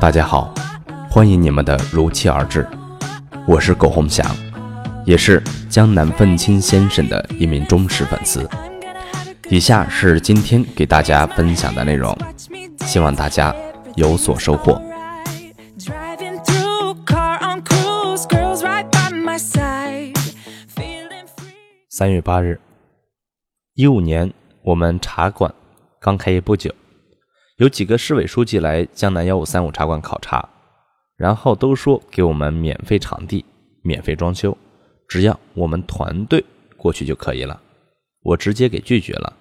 大家好，欢迎你们的如期而至，我是苟洪祥，也是江南愤青先生的一名忠实粉丝。以下是今天给大家分享的内容，希望大家有所收获。三月八日，一五年，我们茶馆刚开业不久。有几个市委书记来江南幺五三五茶馆考察，然后都说给我们免费场地、免费装修，只要我们团队过去就可以了。我直接给拒绝了。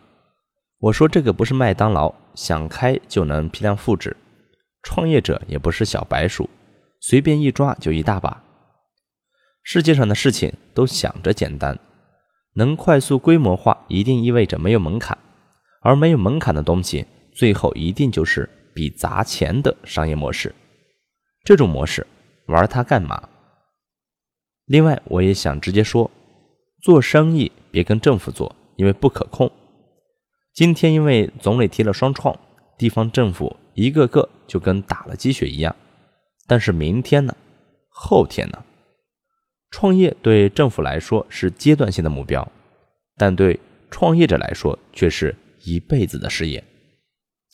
我说这个不是麦当劳，想开就能批量复制。创业者也不是小白鼠，随便一抓就一大把。世界上的事情都想着简单，能快速规模化，一定意味着没有门槛，而没有门槛的东西。最后一定就是比砸钱的商业模式，这种模式玩它干嘛？另外，我也想直接说，做生意别跟政府做，因为不可控。今天因为总理提了双创，地方政府一个个就跟打了鸡血一样。但是明天呢？后天呢？创业对政府来说是阶段性的目标，但对创业者来说却是一辈子的事业。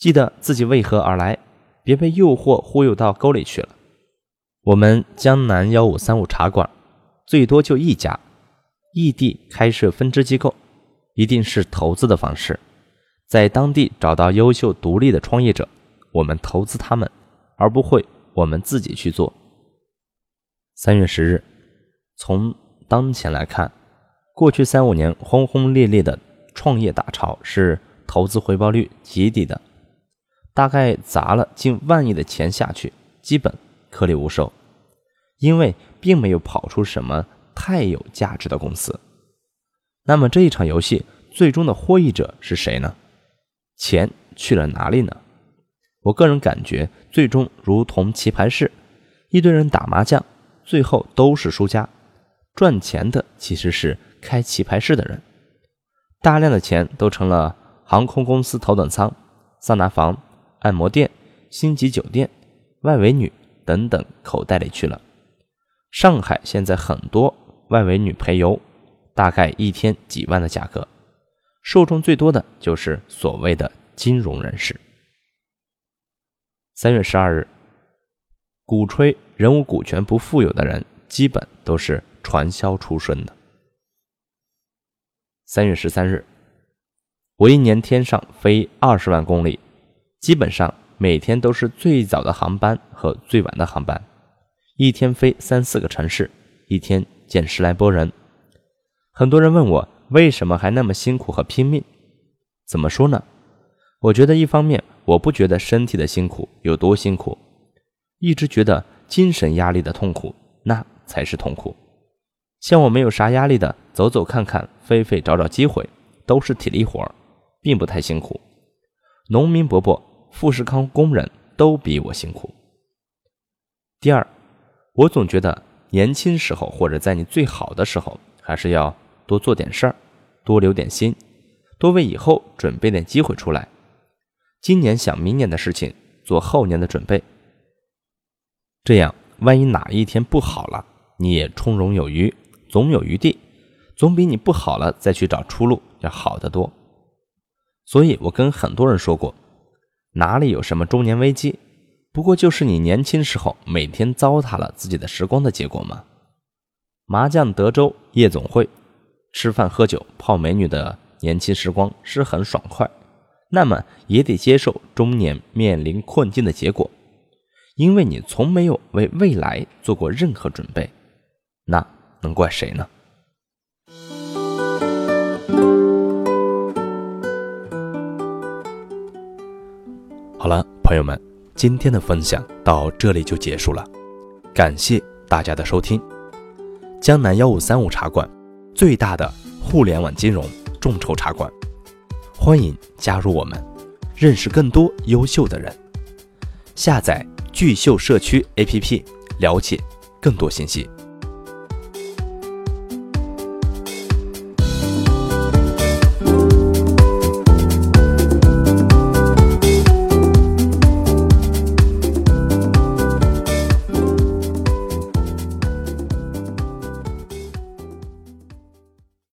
记得自己为何而来，别被诱惑忽悠到沟里去了。我们江南幺五三五茶馆最多就一家，异地开设分支机构，一定是投资的方式，在当地找到优秀独立的创业者，我们投资他们，而不会我们自己去做。三月十日，从当前来看，过去三五年轰轰烈烈的创业大潮是投资回报率极低的。大概砸了近万亿的钱下去，基本颗粒无收，因为并没有跑出什么太有价值的公司。那么这一场游戏最终的获益者是谁呢？钱去了哪里呢？我个人感觉，最终如同棋牌室，一堆人打麻将，最后都是输家。赚钱的其实是开棋牌室的人，大量的钱都成了航空公司头等舱、桑拿房。按摩店、星级酒店、外围女等等口袋里去了。上海现在很多外围女陪游，大概一天几万的价格，受众最多的就是所谓的金融人士。三月十二日，鼓吹人无股权不富有的人，基本都是传销出身的。三月十三日，我一年天上飞二十万公里。基本上每天都是最早的航班和最晚的航班，一天飞三四个城市，一天见十来波人。很多人问我为什么还那么辛苦和拼命？怎么说呢？我觉得一方面我不觉得身体的辛苦有多辛苦，一直觉得精神压力的痛苦那才是痛苦。像我没有啥压力的，走走看看，飞飞找找机会，都是体力活，并不太辛苦。农民伯伯。富士康工人都比我辛苦。第二，我总觉得年轻时候或者在你最好的时候，还是要多做点事儿，多留点心，多为以后准备点机会出来。今年想明年的事情，做后年的准备。这样，万一哪一天不好了，你也从容有余，总有余地，总比你不好了再去找出路要好得多。所以我跟很多人说过。哪里有什么中年危机？不过就是你年轻时候每天糟蹋了自己的时光的结果吗？麻将、德州、夜总会、吃饭、喝酒、泡美女的年轻时光是很爽快，那么也得接受中年面临困境的结果，因为你从没有为未来做过任何准备，那能怪谁呢？好了，朋友们，今天的分享到这里就结束了，感谢大家的收听。江南幺五三五茶馆，最大的互联网金融众筹茶馆，欢迎加入我们，认识更多优秀的人。下载聚秀社区 APP，了解更多信息。